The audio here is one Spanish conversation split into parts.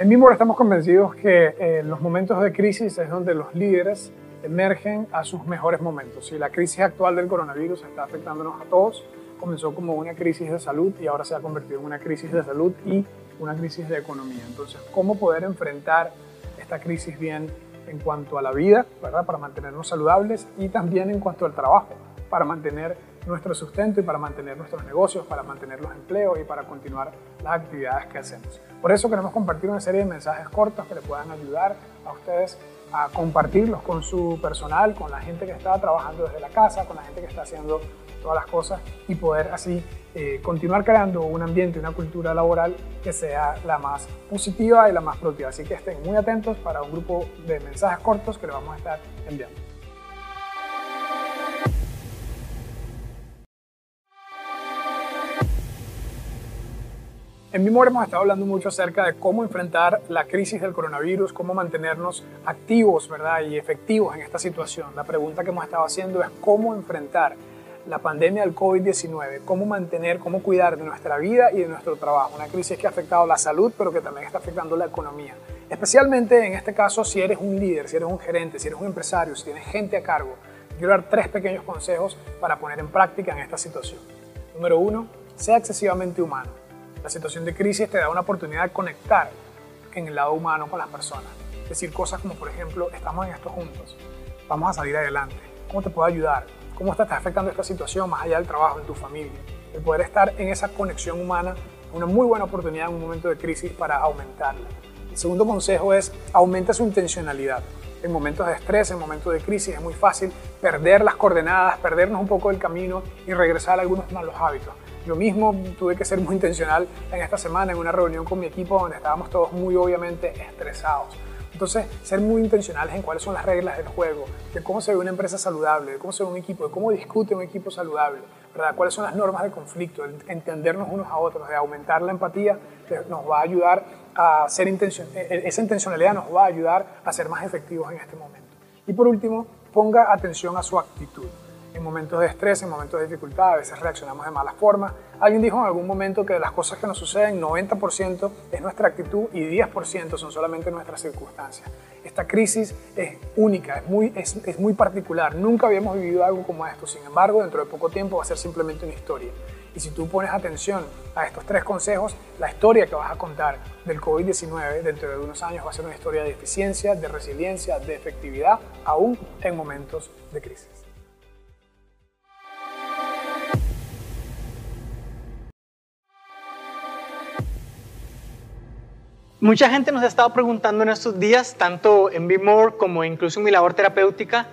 En Mimor estamos convencidos que eh, los momentos de crisis es donde los líderes emergen a sus mejores momentos. Y la crisis actual del coronavirus está afectándonos a todos. Comenzó como una crisis de salud y ahora se ha convertido en una crisis de salud y una crisis de economía. Entonces, ¿cómo poder enfrentar esta crisis bien en cuanto a la vida, ¿verdad? Para mantenernos saludables y también en cuanto al trabajo, para mantener nuestro sustento y para mantener nuestros negocios, para mantener los empleos y para continuar las actividades que hacemos. Por eso queremos compartir una serie de mensajes cortos que le puedan ayudar a ustedes a compartirlos con su personal, con la gente que está trabajando desde la casa, con la gente que está haciendo todas las cosas y poder así eh, continuar creando un ambiente, una cultura laboral que sea la más positiva y la más productiva. Así que estén muy atentos para un grupo de mensajes cortos que le vamos a estar enviando. En Mimor hemos estado hablando mucho acerca de cómo enfrentar la crisis del coronavirus, cómo mantenernos activos ¿verdad? y efectivos en esta situación. La pregunta que hemos estado haciendo es cómo enfrentar la pandemia del COVID-19, cómo mantener, cómo cuidar de nuestra vida y de nuestro trabajo. Una crisis que ha afectado la salud, pero que también está afectando la economía. Especialmente en este caso si eres un líder, si eres un gerente, si eres un empresario, si tienes gente a cargo. Quiero dar tres pequeños consejos para poner en práctica en esta situación. Número uno, sea excesivamente humano. La situación de crisis te da una oportunidad de conectar en el lado humano con las personas. Decir cosas como, por ejemplo, estamos en esto juntos, vamos a salir adelante, ¿cómo te puedo ayudar? ¿Cómo te está afectando esta situación más allá del trabajo, en tu familia? El poder estar en esa conexión humana es una muy buena oportunidad en un momento de crisis para aumentarla. El segundo consejo es aumenta su intencionalidad. En momentos de estrés, en momentos de crisis, es muy fácil perder las coordenadas, perdernos un poco del camino y regresar a algunos malos hábitos. Yo mismo tuve que ser muy intencional en esta semana en una reunión con mi equipo donde estábamos todos muy obviamente estresados. Entonces, ser muy intencionales en cuáles son las reglas del juego, de cómo se ve una empresa saludable, de cómo se ve un equipo, de cómo discute un equipo saludable, ¿verdad? cuáles son las normas de conflicto, entendernos unos a otros, de aumentar la empatía, nos va a ayudar a ser intención, e, e, esa intencionalidad nos va a ayudar a ser más efectivos en este momento. Y por último, ponga atención a su actitud en momentos de estrés, en momentos de dificultad, a veces reaccionamos de mala forma. Alguien dijo en algún momento que de las cosas que nos suceden, 90% es nuestra actitud y 10% son solamente nuestras circunstancias. Esta crisis es única, es muy, es, es muy particular. Nunca habíamos vivido algo como esto. Sin embargo, dentro de poco tiempo va a ser simplemente una historia. Y si tú pones atención a estos tres consejos, la historia que vas a contar del COVID-19 dentro de unos años va a ser una historia de eficiencia, de resiliencia, de efectividad, aún en momentos de crisis. Mucha gente nos ha estado preguntando en estos días, tanto en BeMore como incluso en mi labor terapéutica,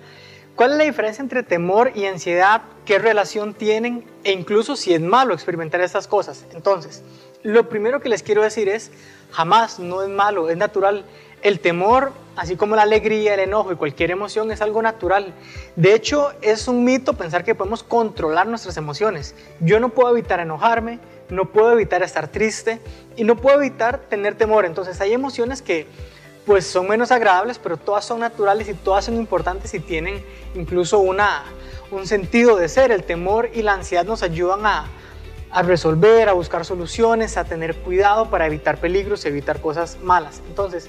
cuál es la diferencia entre temor y ansiedad, qué relación tienen e incluso si es malo experimentar estas cosas. Entonces, lo primero que les quiero decir es, jamás no es malo, es natural. El temor, así como la alegría, el enojo y cualquier emoción es algo natural. De hecho, es un mito pensar que podemos controlar nuestras emociones. Yo no puedo evitar enojarme, no puedo evitar estar triste y no puedo evitar tener temor. Entonces hay emociones que pues son menos agradables, pero todas son naturales y todas son importantes y tienen incluso una, un sentido de ser. El temor y la ansiedad nos ayudan a, a resolver, a buscar soluciones, a tener cuidado para evitar peligros, evitar cosas malas. Entonces,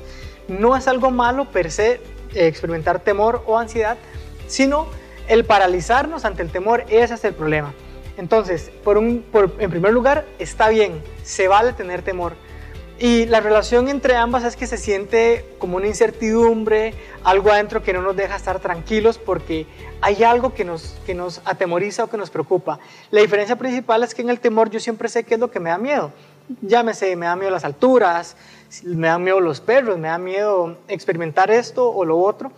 no es algo malo per se eh, experimentar temor o ansiedad, sino el paralizarnos ante el temor, ese es el problema. Entonces, en primer lugar, está bien, se vale tener temor. Y la relación entre ambas es que se siente como una incertidumbre, algo adentro que no nos deja estar tranquilos porque hay algo que nos, que nos atemoriza o que nos preocupa. La diferencia principal es que en el temor yo siempre sé qué es lo que me da miedo. Llámese, me da miedo las alturas, me da miedo los perros, me da miedo experimentar esto o lo otro.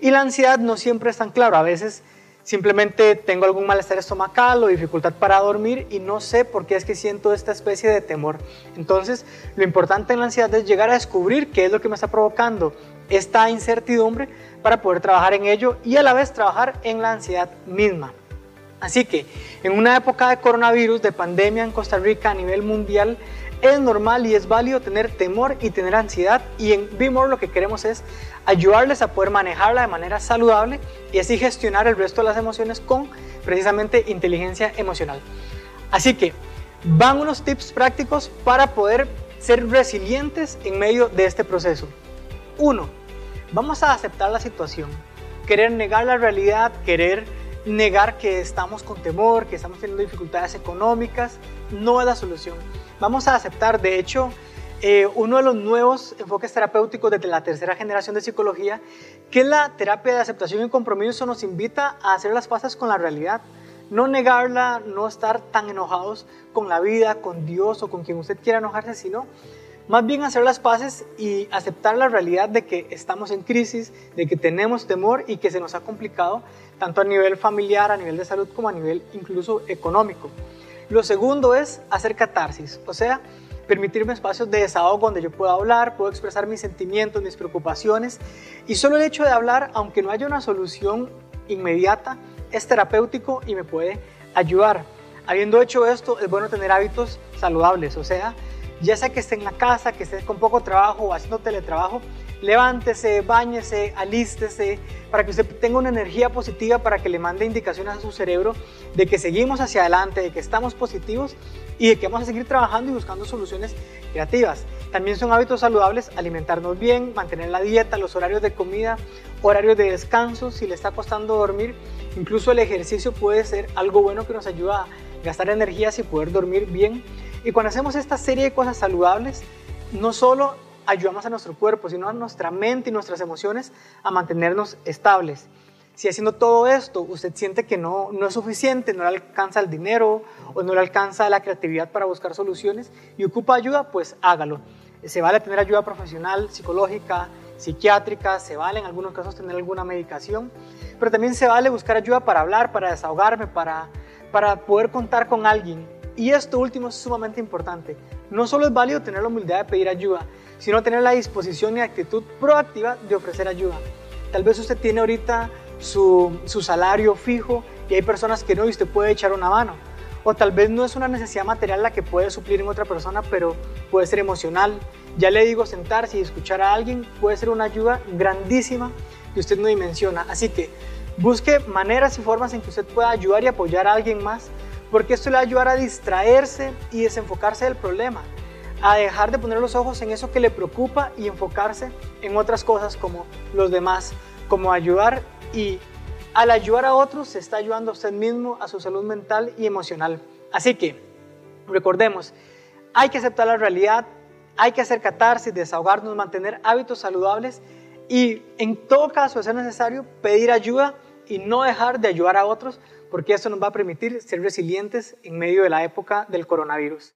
Y la ansiedad no siempre es tan claro. A veces Simplemente tengo algún malestar estomacal o dificultad para dormir y no sé por qué es que siento esta especie de temor. Entonces, lo importante en la ansiedad es llegar a descubrir qué es lo que me está provocando esta incertidumbre para poder trabajar en ello y a la vez trabajar en la ansiedad misma. Así que en una época de coronavirus, de pandemia en Costa Rica a nivel mundial, es normal y es válido tener temor y tener ansiedad y en BeMore lo que queremos es ayudarles a poder manejarla de manera saludable y así gestionar el resto de las emociones con precisamente inteligencia emocional. Así que van unos tips prácticos para poder ser resilientes en medio de este proceso. Uno, vamos a aceptar la situación. Querer negar la realidad, querer negar que estamos con temor, que estamos teniendo dificultades económicas, no es la solución. Vamos a aceptar, de hecho, eh, uno de los nuevos enfoques terapéuticos de la tercera generación de psicología, que la terapia de aceptación y compromiso nos invita a hacer las paces con la realidad. No negarla, no estar tan enojados con la vida, con Dios o con quien usted quiera enojarse, sino más bien hacer las paces y aceptar la realidad de que estamos en crisis, de que tenemos temor y que se nos ha complicado tanto a nivel familiar, a nivel de salud, como a nivel incluso económico. Lo segundo es hacer catarsis, o sea, permitirme espacios de desahogo donde yo pueda hablar, puedo expresar mis sentimientos, mis preocupaciones y solo el hecho de hablar, aunque no haya una solución inmediata, es terapéutico y me puede ayudar. Habiendo hecho esto, es bueno tener hábitos saludables, o sea, ya sea que esté en la casa, que esté con poco trabajo o haciendo teletrabajo, levántese, bañese, alístese, para que usted tenga una energía positiva para que le mande indicaciones a su cerebro de que seguimos hacia adelante, de que estamos positivos y de que vamos a seguir trabajando y buscando soluciones creativas. También son hábitos saludables alimentarnos bien, mantener la dieta, los horarios de comida, horarios de descanso, si le está costando dormir, incluso el ejercicio puede ser algo bueno que nos ayuda a gastar energías y poder dormir bien. Y cuando hacemos esta serie de cosas saludables, no solo ayudamos a nuestro cuerpo, sino a nuestra mente y nuestras emociones a mantenernos estables. Si haciendo todo esto usted siente que no, no es suficiente, no le alcanza el dinero o no le alcanza la creatividad para buscar soluciones y ocupa ayuda, pues hágalo. Se vale tener ayuda profesional, psicológica, psiquiátrica, se vale en algunos casos tener alguna medicación, pero también se vale buscar ayuda para hablar, para desahogarme, para, para poder contar con alguien. Y esto último es sumamente importante. No solo es válido tener la humildad de pedir ayuda, sino tener la disposición y actitud proactiva de ofrecer ayuda. Tal vez usted tiene ahorita su, su salario fijo y hay personas que no y usted puede echar una mano. O tal vez no es una necesidad material la que puede suplir en otra persona, pero puede ser emocional. Ya le digo, sentarse y escuchar a alguien puede ser una ayuda grandísima que usted no dimensiona. Así que busque maneras y formas en que usted pueda ayudar y apoyar a alguien más, porque esto le va a ayudar a distraerse y desenfocarse del problema a dejar de poner los ojos en eso que le preocupa y enfocarse en otras cosas como los demás, como ayudar y al ayudar a otros se está ayudando a usted mismo, a su salud mental y emocional. Así que recordemos, hay que aceptar la realidad, hay que hacer catarsis, desahogarnos, mantener hábitos saludables y en todo caso, ser necesario, pedir ayuda y no dejar de ayudar a otros, porque eso nos va a permitir ser resilientes en medio de la época del coronavirus.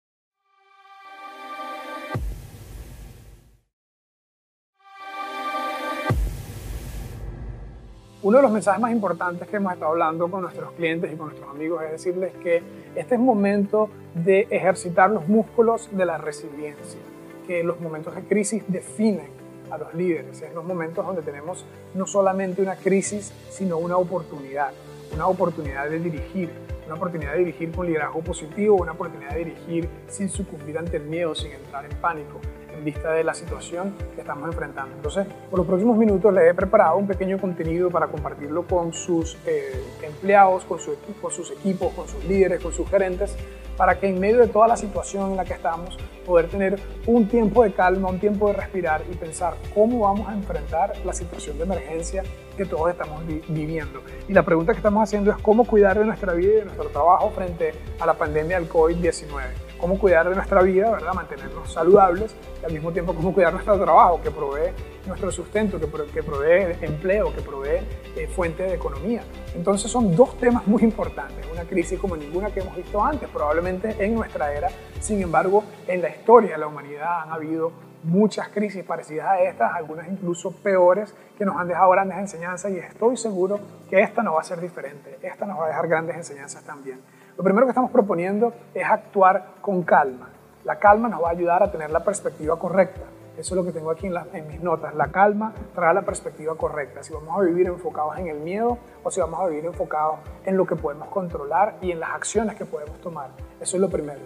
Uno de los mensajes más importantes que hemos estado hablando con nuestros clientes y con nuestros amigos es decirles que este es momento de ejercitar los músculos de la resiliencia, que los momentos de crisis definen a los líderes, es los momentos donde tenemos no solamente una crisis, sino una oportunidad, una oportunidad de dirigir, una oportunidad de dirigir con liderazgo positivo, una oportunidad de dirigir sin sucumbir ante el miedo, sin entrar en pánico, en vista de la situación que estamos enfrentando. Entonces, por los próximos minutos les he preparado un pequeño contenido para compartirlo con sus eh, empleados, con, su con sus equipos, con sus líderes, con sus gerentes, para que en medio de toda la situación en la que estamos, poder tener un tiempo de calma, un tiempo de respirar y pensar cómo vamos a enfrentar la situación de emergencia que todos estamos viviendo. Y la pregunta que estamos haciendo es cómo cuidar de nuestra vida y de nuestro trabajo frente a la pandemia del COVID-19 cómo cuidar de nuestra vida, ¿verdad? mantenernos saludables y al mismo tiempo cómo cuidar nuestro trabajo que provee nuestro sustento, que, provee empleo, que provee eh, fuente de economía. Entonces son dos temas muy importantes, una crisis como ninguna que hemos visto antes, probablemente en nuestra era, sin embargo en la historia de la humanidad han habido muchas crisis parecidas a estas, algunas incluso peores, que nos han dejado grandes enseñanzas y estoy seguro que esta no va a ser diferente, esta nos va a dejar grandes enseñanzas también. Lo primero que estamos proponiendo es actuar con calma. La calma nos va a ayudar a tener la perspectiva correcta. Eso es lo que tengo aquí en, mis notas. La calma trae la perspectiva correcta. Si vamos a vivir enfocados en el miedo o si vamos a vivir enfocados en lo que podemos controlar y en las acciones que podemos tomar. Eso es lo primero.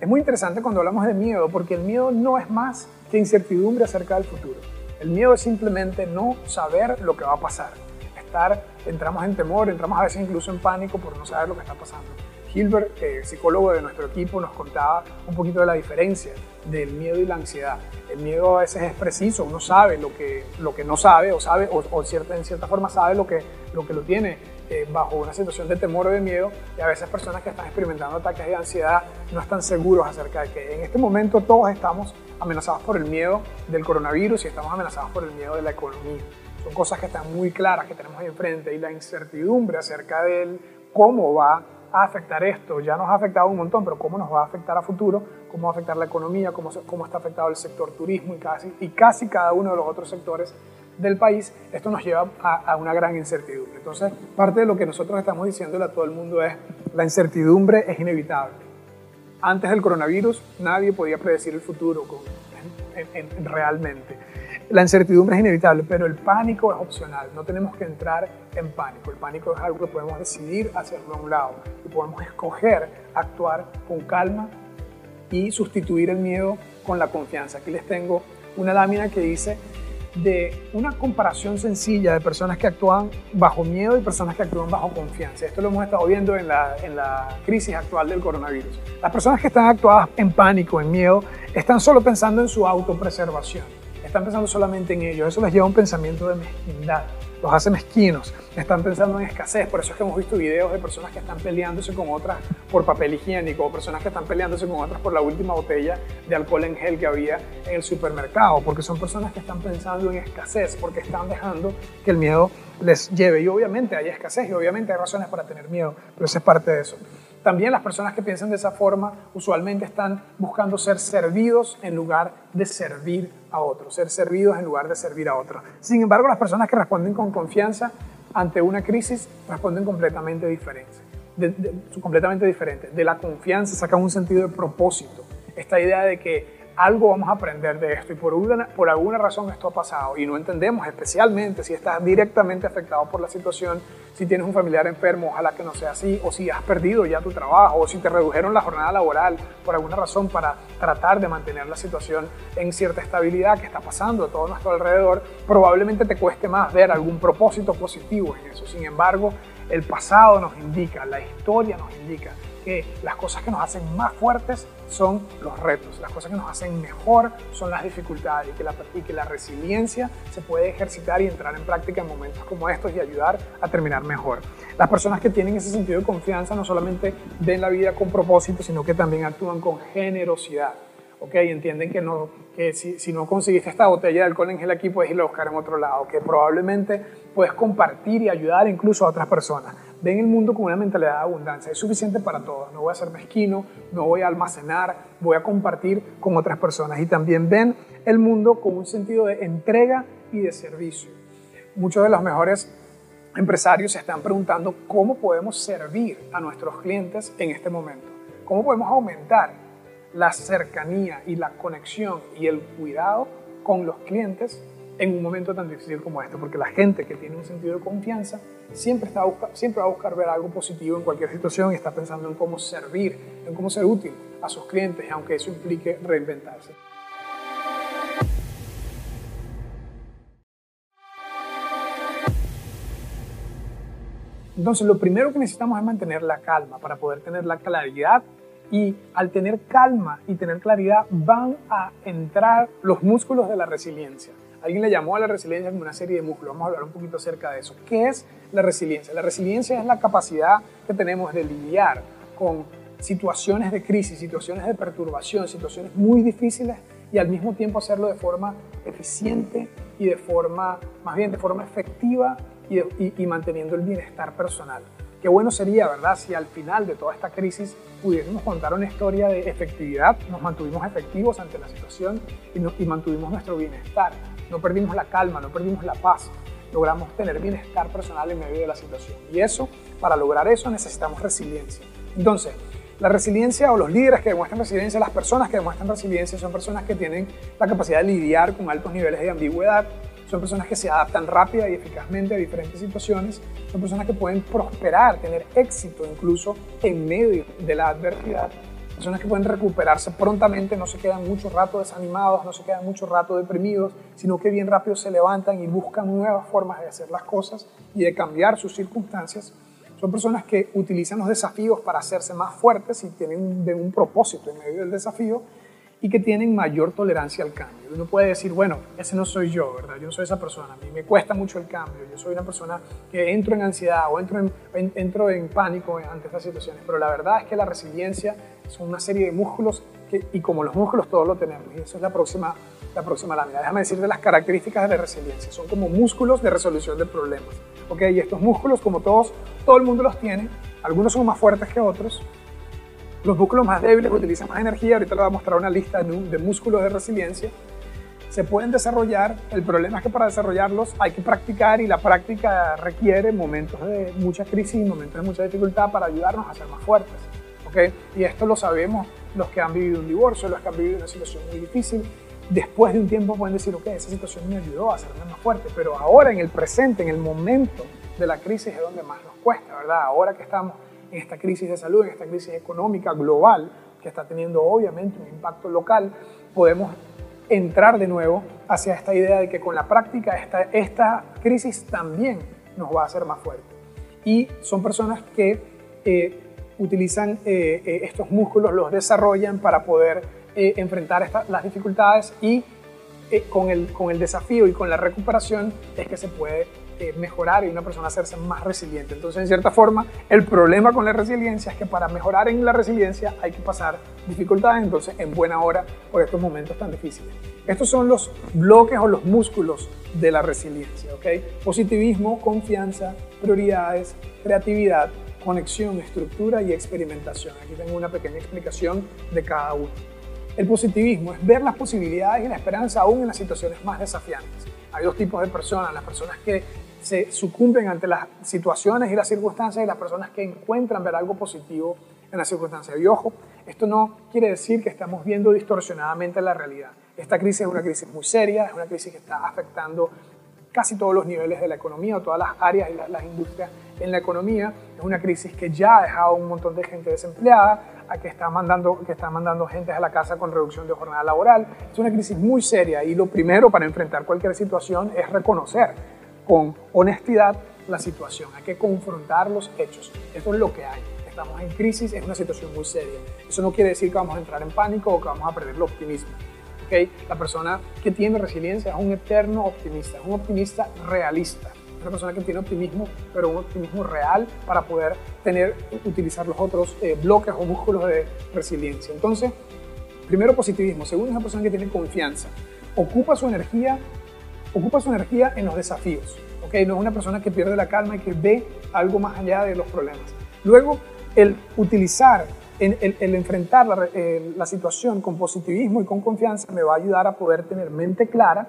Es muy interesante cuando hablamos de miedo porque el miedo no es más que incertidumbre acerca del futuro. El miedo es simplemente no saber lo que va a pasar. Estar, entramos en temor, entramos a veces incluso en pánico por no saber lo que está pasando. Gilbert, psicólogo de nuestro equipo, nos contaba un poquito de la diferencia del miedo y la ansiedad. El miedo a veces es preciso, uno sabe lo que, lo que no sabe o sabe o, cierta, en cierta forma sabe lo que lo, que lo tiene eh, bajo una situación de temor o de miedo y a veces personas que están experimentando ataques de ansiedad no están seguros acerca de que en este momento todos estamos amenazados por el miedo del coronavirus y estamos amenazados por el miedo de la economía. Son cosas que están muy claras que tenemos ahí enfrente y la incertidumbre acerca de cómo va a afectar esto. Ya nos ha afectado un montón, pero cómo nos va a afectar a futuro, cómo va a afectar la economía, cómo, cómo está afectado el sector turismo y casi, y casi cada uno de los otros sectores del país, esto nos lleva a, una gran incertidumbre. Entonces, parte de lo que nosotros estamos diciéndole a todo el mundo es, la incertidumbre es inevitable. Antes del coronavirus, nadie podía predecir el futuro realmente. La incertidumbre es inevitable, pero el pánico es opcional. No tenemos que entrar en pánico. El pánico es algo que podemos decidir hacerlo a un lado y podemos escoger actuar con calma y sustituir el miedo con la confianza. Aquí les tengo una lámina que dice de una comparación sencilla de personas que actúan bajo miedo y personas que actúan bajo confianza. Esto lo hemos estado viendo en la, en la crisis actual del coronavirus. Las personas que están actuadas en pánico, en miedo, están solo pensando en su autopreservación. Están pensando solamente en ello. Eso les lleva a un pensamiento de mezquindad los hace mezquinos, están pensando en escasez, por eso es que hemos visto videos de personas que están peleándose con otras por papel higiénico, o personas que están peleándose con otras por la última botella de alcohol en gel que había en el supermercado, porque son personas que están pensando en escasez, porque están dejando que el miedo les lleve. Y obviamente hay escasez y obviamente hay razones para tener miedo, pero eso es parte de eso. También las personas que piensan de esa forma usualmente están buscando ser servidos en lugar de servir a otros, ser servidos en lugar de servir a otros. Sin embargo, las personas que responden con confianza ante una crisis responden completamente diferente. De, completamente diferente. De la confianza sacan un sentido de propósito. Esta idea de que algo vamos a aprender de esto y por, una, por alguna razón esto ha pasado y no entendemos, especialmente si estás directamente afectado por la situación, si tienes un familiar enfermo, ojalá que no sea así, o si has perdido ya tu trabajo, o si te redujeron la jornada laboral por alguna razón para tratar de mantener la situación en cierta estabilidad que está pasando a todo nuestro alrededor, probablemente te cueste más ver algún propósito positivo en eso. Sin embargo, el pasado nos indica, la historia nos indica que las cosas que nos hacen más fuertes son los retos, las cosas que nos hacen mejor son las dificultades y que la, y que la resiliencia se puede ejercitar y entrar en práctica en momentos como estos y ayudar a terminar mejor. Las personas que tienen ese sentido de confianza no solamente ven la vida con propósito, sino que también actúan con generosidad. ¿Ok? Entienden que, no, que si, si, no conseguiste esta botella de alcohol en gel aquí, puedes irla a buscar en otro lado, que probablemente puedes compartir y ayudar incluso a otras personas ven el mundo con una mentalidad de abundancia. Es suficiente para todos. No voy a ser mezquino, no voy a almacenar, voy a compartir con otras personas. Y también ven el mundo con un sentido de entrega y de servicio. Muchos de los mejores empresarios se están preguntando cómo podemos servir a nuestros clientes en este momento. ¿Cómo podemos aumentar la cercanía y la conexión y el cuidado con los clientes en un momento tan difícil como este? Porque la gente que tiene un sentido de confianza siempre, está siempre va a buscar ver algo positivo en cualquier situación y está pensando en cómo servir, en cómo ser útil a sus clientes, aunque eso implique reinventarse. Entonces, lo primero que necesitamos es mantener la calma para poder tener la claridad y al tener calma y tener claridad van a entrar los músculos de la resiliencia. Alguien le llamó a la resiliencia como una serie de músculos. Vamos a hablar un poquito acerca de eso. ¿Qué es la resiliencia? La resiliencia es la capacidad que tenemos de lidiar con situaciones de crisis, situaciones de perturbación, situaciones muy difíciles y al mismo tiempo hacerlo de forma eficiente y de forma, más bien de forma efectiva y, manteniendo el bienestar personal. Qué bueno sería, ¿verdad?, si al final de toda esta crisis pudiésemos contar una historia de efectividad, nos mantuvimos efectivos ante la situación y mantuvimos nuestro bienestar no perdimos la calma, no perdimos la paz, logramos tener bienestar personal en medio de la situación. Y eso, para lograr eso necesitamos resiliencia. Entonces, la resiliencia o los líderes que demuestran resiliencia, las personas que demuestran resiliencia son personas que tienen la capacidad de lidiar con altos niveles de ambigüedad, son personas que se adaptan rápida y eficazmente a diferentes situaciones, son personas que pueden prosperar, tener éxito incluso en medio de la adversidad personas que pueden recuperarse prontamente, no se quedan mucho rato desanimados, no se quedan mucho rato deprimidos, sino que bien rápido se levantan y buscan nuevas formas de hacer las cosas y de cambiar sus circunstancias. Son personas que utilizan los desafíos para hacerse más fuertes y tienen un, un propósito en medio del desafío y que tienen mayor tolerancia al cambio. Uno puede decir, bueno, ese no soy yo, ¿verdad? Yo no soy esa persona, a mí me cuesta mucho el cambio, yo soy una persona que entro en ansiedad o entro en, entro en pánico ante estas situaciones, pero la verdad es que la resiliencia son una serie de músculos que, y como los músculos todos lo tenemos, y eso es la próxima, la próxima lámina. Déjame decirte las características de la resiliencia, son como músculos de resolución de problemas, ¿ok? Y estos músculos, como todos, todo el mundo los tiene, algunos son más fuertes que otros, los músculos más débiles utilizan más energía, ahorita les voy a mostrar una lista de músculos de resiliencia, se pueden desarrollar, el problema es que para desarrollarlos hay que practicar y la práctica requiere momentos de mucha crisis, momentos de mucha dificultad para ayudarnos a ser más fuertes. ¿okay? Y esto lo sabemos los que han vivido un divorcio, los que han vivido una situación muy difícil. Después de un tiempo pueden decir, ok, esa situación me ayudó a hacerme más fuerte, pero ahora en el presente, en el momento de la crisis es donde más nos cuesta, ¿verdad? Ahora que estamos en esta crisis de salud, en esta crisis económica global, que está teniendo obviamente un impacto local, podemos entrar de nuevo hacia esta idea de que con la práctica esta, esta crisis también nos va a hacer más fuertes. Y son personas que eh, utilizan eh, eh, estos músculos, los desarrollan para poder enfrentar las dificultades y con, el, con el desafío y con la recuperación es que se puede eh, mejorar y una persona hacerse más resiliente. Entonces, en cierta forma, el problema con la resiliencia es que para mejorar en la resiliencia hay que pasar dificultades, entonces, en buena hora por estos momentos tan difíciles. Estos son los bloques o los músculos de la resiliencia, ¿ok? Positivismo, confianza, prioridades, creatividad, conexión, estructura y experimentación. Aquí tengo una pequeña explicación de cada uno. El positivismo es ver las posibilidades y la esperanza aún en las situaciones más desafiantes. Hay dos tipos de personas, las personas que se sucumben ante las situaciones y las circunstancias y las personas que encuentran ver algo positivo en las circunstancias. Y ojo, esto no quiere decir que estamos viendo distorsionadamente la realidad. Esta crisis es una crisis muy seria, es una crisis que está afectando casi todos los niveles de la economía o todas las áreas y las, industrias en la economía. Es una crisis que ya ha dejado un montón de gente desempleada, a que está mandando, que está mandando gente a la casa con reducción de jornada laboral. Es una crisis muy seria y lo primero para enfrentar cualquier situación es reconocer con honestidad la situación, hay que confrontar los hechos. Esto es lo que hay. Estamos en crisis, es una situación muy seria. Eso no quiere decir que vamos a entrar en pánico o que vamos a perder el optimismo. ¿Okay? La persona que tiene resiliencia es un eterno optimista, es un optimista realista. Una persona que tiene optimismo, pero un optimismo real para poder tener, utilizar los otros eh, bloques o músculos de resiliencia. Entonces, primero positivismo. Segundo, es una persona que tiene confianza. Ocupa su energía ocupa su energía en los desafíos. ¿okay? No es una persona que pierde la calma y que ve algo más allá de los problemas. Luego, el utilizar, el, enfrentar eh, la situación con positivismo y con confianza me va a ayudar a poder tener mente clara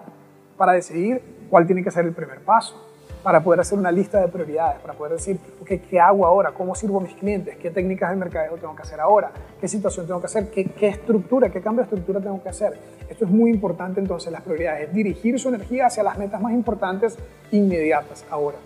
para decidir cuál tiene que ser el primer paso para poder hacer una lista de prioridades, para poder decir, ¿qué hago ahora? ¿Cómo sirvo a mis clientes? ¿Qué técnicas de mercadeo tengo que hacer ahora? ¿Qué situación tengo que hacer? ¿Qué, ¿Qué, estructura, qué cambio de estructura tengo que hacer? Esto es muy importante entonces, las prioridades, dirigir su energía hacia las metas más importantes inmediatas ahora.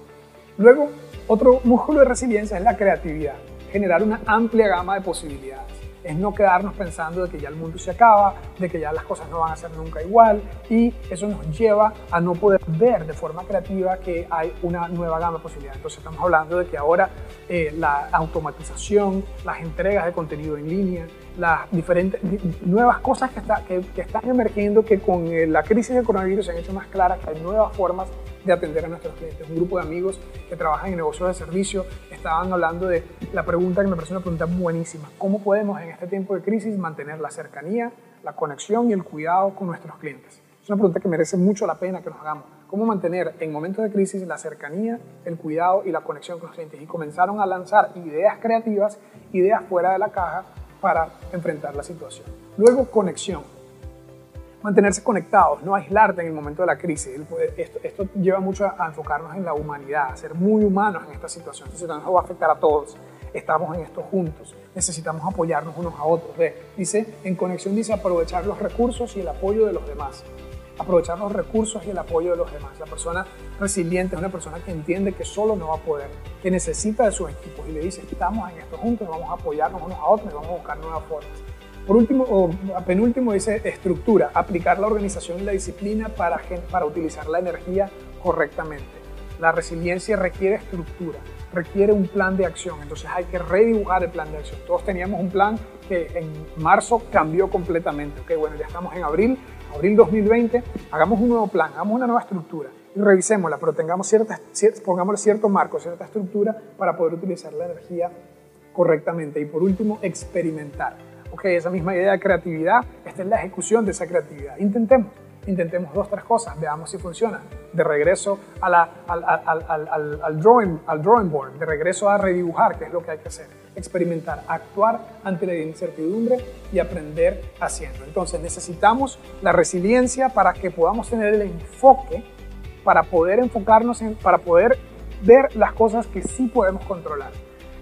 Luego, otro músculo de resiliencia es la creatividad, generar una amplia gama de posibilidades es no quedarnos pensando de que ya el mundo se acaba, de que ya las cosas no van a ser nunca igual y eso nos lleva a no poder ver de forma creativa que hay una nueva gama de posibilidades. Entonces estamos hablando de que ahora eh, la automatización, las entregas de contenido en línea, las diferentes nuevas cosas que, está, que, que están emergiendo que con eh, la crisis del coronavirus se han hecho más claras, que hay nuevas formas de atender a nuestros clientes. Un grupo de amigos que trabajan en negocios de servicio estaban hablando de la pregunta que me parece una pregunta buenísima. ¿Cómo podemos en este tiempo de crisis mantener la cercanía, la conexión y el cuidado con nuestros clientes? Es una pregunta que merece mucho la pena que nos hagamos. ¿Cómo mantener en momentos de crisis la cercanía, el cuidado y la conexión con los clientes? Y comenzaron a lanzar ideas creativas, ideas fuera de la caja para enfrentar la situación. Luego, conexión mantenerse conectados, no aislarte en el momento de la crisis. Esto, esto, lleva mucho a enfocarnos en la humanidad, a ser muy humanos en esta situación. Esta situación va a afectar a todos. Estamos en esto juntos. Necesitamos apoyarnos unos a otros. Dice, en conexión dice aprovechar los recursos y el apoyo de los demás. Aprovechar los recursos y el apoyo de los demás. La persona resiliente es una persona que entiende que solo no va a poder, que necesita de sus equipos y le dice, estamos en esto juntos, vamos a apoyarnos unos a otros y vamos a buscar nuevas formas. Por último, o penúltimo dice estructura, aplicar la organización y la disciplina para, para utilizar la energía correctamente. La resiliencia requiere estructura, requiere un plan de acción, entonces hay que redibujar el plan de acción. Todos teníamos un plan que en marzo cambió completamente. Ok, bueno, ya estamos en abril, abril 2020, hagamos un nuevo plan, hagamos una nueva estructura y revisémosla, pero tengamos cierta, cierto marco, cierta estructura para poder utilizar la energía correctamente. Y por último, experimentar. Ok, esa misma idea de creatividad, esta es la ejecución de esa creatividad. Intentemos intentemos dos, tres cosas, veamos si funciona. De regreso al, drawing, al drawing board, de regreso a redibujar, que es lo que hay que hacer. Experimentar, actuar ante la incertidumbre y aprender haciendo. Entonces necesitamos la resiliencia para que podamos tener el enfoque, para poder enfocarnos, en, para poder ver las cosas que sí podemos controlar.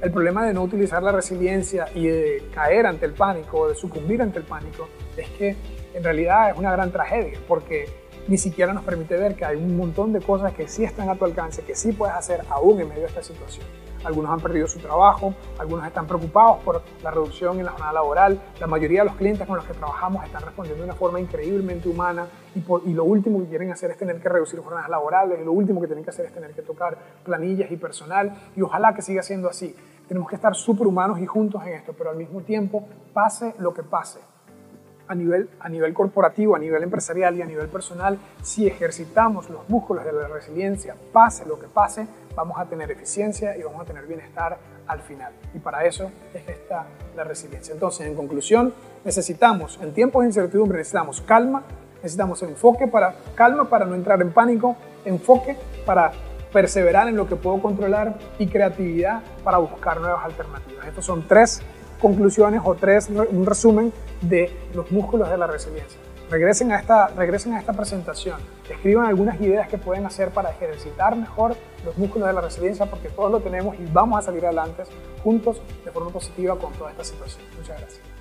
El problema de no utilizar la resiliencia y de caer ante el pánico o de sucumbir ante el pánico es que en realidad es una gran tragedia porque ni siquiera nos permite ver que hay un montón de cosas que sí están a tu alcance, que sí puedes hacer aún en medio de esta situación. Algunos han perdido su trabajo, algunos están preocupados por la reducción en la jornada laboral, la mayoría de los clientes con los que trabajamos están respondiendo de una forma increíblemente humana y, y lo último que quieren hacer es tener que reducir jornadas laborales y lo último que tienen que hacer es tener que tocar planillas y personal y ojalá que siga siendo así. Tenemos que estar superhumanos y juntos en esto, pero al mismo tiempo, pase lo que pase, a nivel, a nivel corporativo, a nivel empresarial y a nivel personal, si ejercitamos los músculos de la resiliencia, pase lo que pase, vamos a tener eficiencia y vamos a tener bienestar al final. Y para eso es que está la resiliencia. Entonces, en conclusión, necesitamos, en tiempos de incertidumbre, necesitamos calma, necesitamos enfoque para calma para no entrar en pánico, enfoque para perseverar en lo que puedo controlar y creatividad para buscar nuevas alternativas. Estos son tres conclusiones o tres, un resumen de los músculos de la resiliencia. Regresen a, esta, regresen a esta presentación, escriban algunas ideas que pueden hacer para ejercitar mejor los músculos de la resiliencia porque todos lo tenemos y vamos a salir adelante juntos de forma positiva con toda esta situación. Muchas gracias.